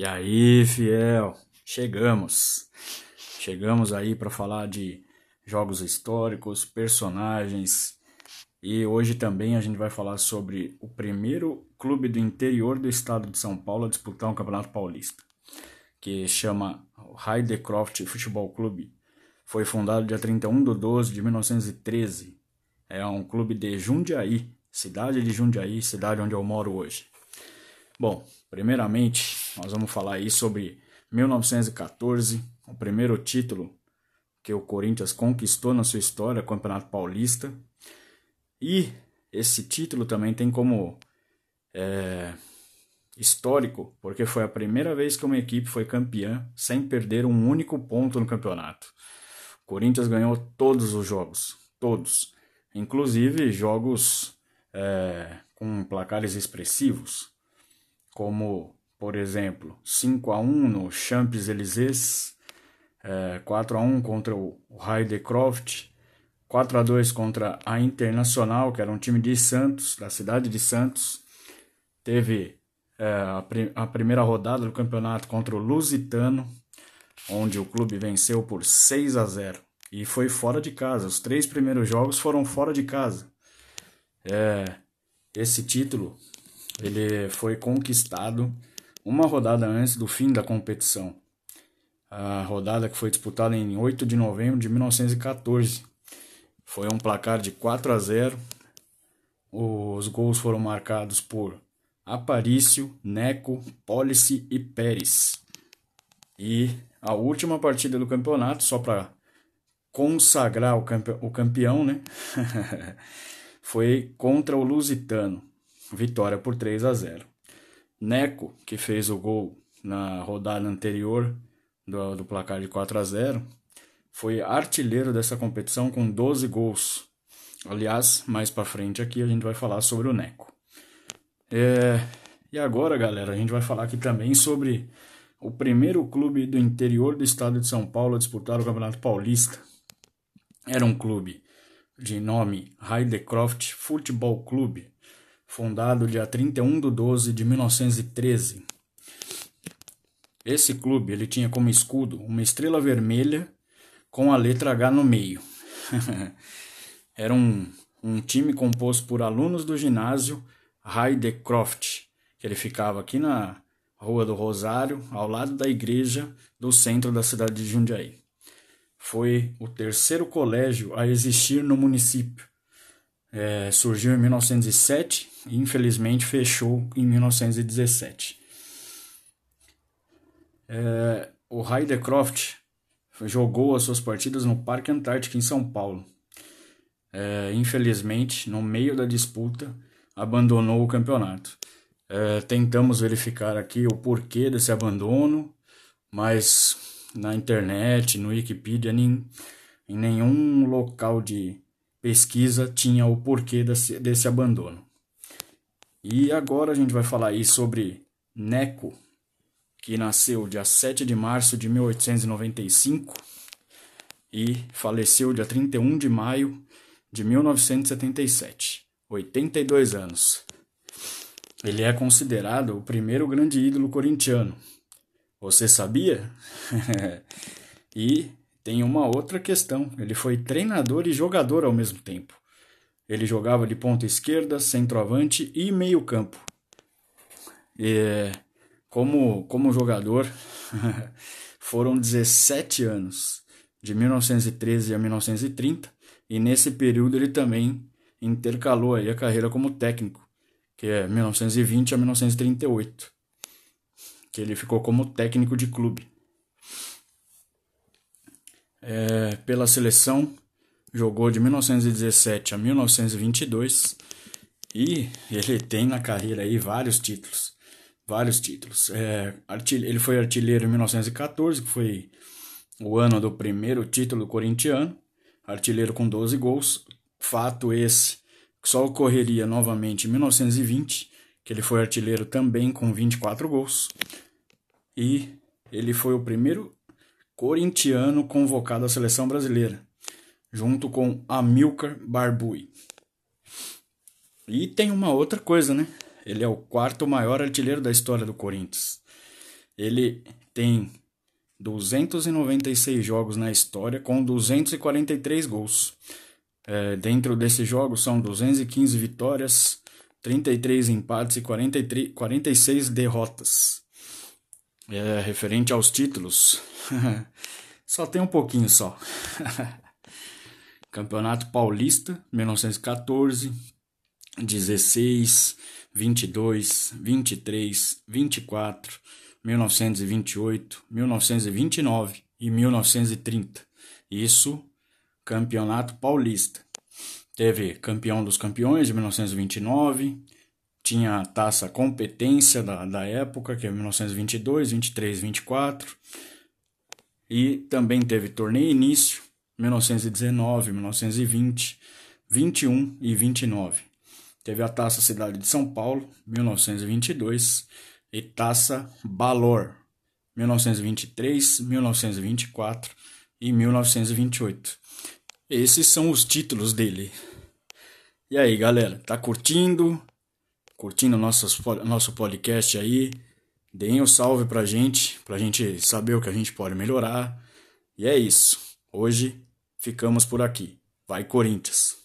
E aí, fiel, chegamos. Chegamos aí para falar de jogos históricos, personagens. E hoje também a gente vai falar sobre o primeiro clube do interior do estado de São Paulo a disputar um Campeonato Paulista, que chama Heidecroft Futebol Clube. Foi fundado dia 31 de 12 de 1913. É um clube de Jundiaí, cidade de Jundiaí, cidade onde eu moro hoje. Bom, primeiramente, nós vamos falar aí sobre 1914, o primeiro título que o Corinthians conquistou na sua história, Campeonato Paulista. E esse título também tem como é, histórico, porque foi a primeira vez que uma equipe foi campeã sem perder um único ponto no campeonato. O Corinthians ganhou todos os jogos, todos, inclusive jogos é, com placares expressivos como, por exemplo, 5 a 1 no Champs-Élysées, é, 4 a 1 contra o Heidecroft, 4 a 2 contra a Internacional, que era um time de Santos, da cidade de Santos. Teve é, a, prim a primeira rodada do campeonato contra o Lusitano, onde o clube venceu por 6 a 0 e foi fora de casa. Os três primeiros jogos foram fora de casa. É, esse título ele foi conquistado uma rodada antes do fim da competição. A rodada que foi disputada em 8 de novembro de 1914. Foi um placar de 4 a 0. Os gols foram marcados por Aparício, Neco, Policy e Pérez. E a última partida do campeonato, só para consagrar o, campe o campeão, né? foi contra o Lusitano vitória por 3 a 0. Neco, que fez o gol na rodada anterior do, do placar de 4 a 0, foi artilheiro dessa competição com 12 gols. Aliás, mais para frente aqui a gente vai falar sobre o Neco. É, e agora, galera, a gente vai falar aqui também sobre o primeiro clube do interior do estado de São Paulo a disputar o Campeonato Paulista. Era um clube de nome Heidecroft Futebol Clube, fundado dia 31 de 12 de 1913. Esse clube ele tinha como escudo uma estrela vermelha com a letra H no meio. Era um, um time composto por alunos do ginásio Heidecroft, que ele ficava aqui na Rua do Rosário, ao lado da igreja do centro da cidade de Jundiaí. Foi o terceiro colégio a existir no município é, surgiu em 1907 e infelizmente fechou em 1917. É, o Heidecroft jogou as suas partidas no Parque Antártico em São Paulo. É, infelizmente, no meio da disputa, abandonou o campeonato. É, tentamos verificar aqui o porquê desse abandono, mas na internet, no Wikipedia, nem, em nenhum local de pesquisa tinha o porquê desse, desse abandono. E agora a gente vai falar aí sobre Neco, que nasceu dia 7 de março de 1895 e faleceu dia 31 de maio de 1977, 82 anos. Ele é considerado o primeiro grande ídolo corintiano. Você sabia? e tem uma outra questão. Ele foi treinador e jogador ao mesmo tempo. Ele jogava de ponta esquerda, centroavante e meio-campo. Como, como jogador, foram 17 anos, de 1913 a 1930, e nesse período ele também intercalou aí a carreira como técnico, que é 1920 a 1938, que ele ficou como técnico de clube é, pela seleção, jogou de 1917 a 1922 e ele tem na carreira aí vários títulos, vários títulos. É, ele foi artilheiro em 1914, que foi o ano do primeiro título corintiano, artilheiro com 12 gols. Fato esse que só ocorreria novamente em 1920, que ele foi artilheiro também com 24 gols. E ele foi o primeiro corintiano convocado à seleção brasileira, junto com Amilcar Barbui. E tem uma outra coisa, né? Ele é o quarto maior artilheiro da história do Corinthians. Ele tem 296 jogos na história com 243 gols. É, dentro desses jogos são 215 vitórias, 33 empates e 43, 46 derrotas. É, referente aos títulos, só tem um pouquinho só. Campeonato Paulista, 1914, 16, 22, 23, 24, 1928, 1929 e 1930. Isso, Campeonato Paulista. Teve campeão dos campeões de 1929, tinha a taça competência da, da época, que é 1922, 23, 24. E também teve torneio início, 1919, 1920, 21 e 29. Teve a Taça Cidade de São Paulo, 1922, e Taça Balor, 1923, 1924 e 1928. Esses são os títulos dele. E aí, galera, tá curtindo? Curtindo nossos, nosso podcast aí? Deem um salve pra gente, pra gente saber o que a gente pode melhorar. E é isso. Hoje ficamos por aqui. Vai, Corinthians!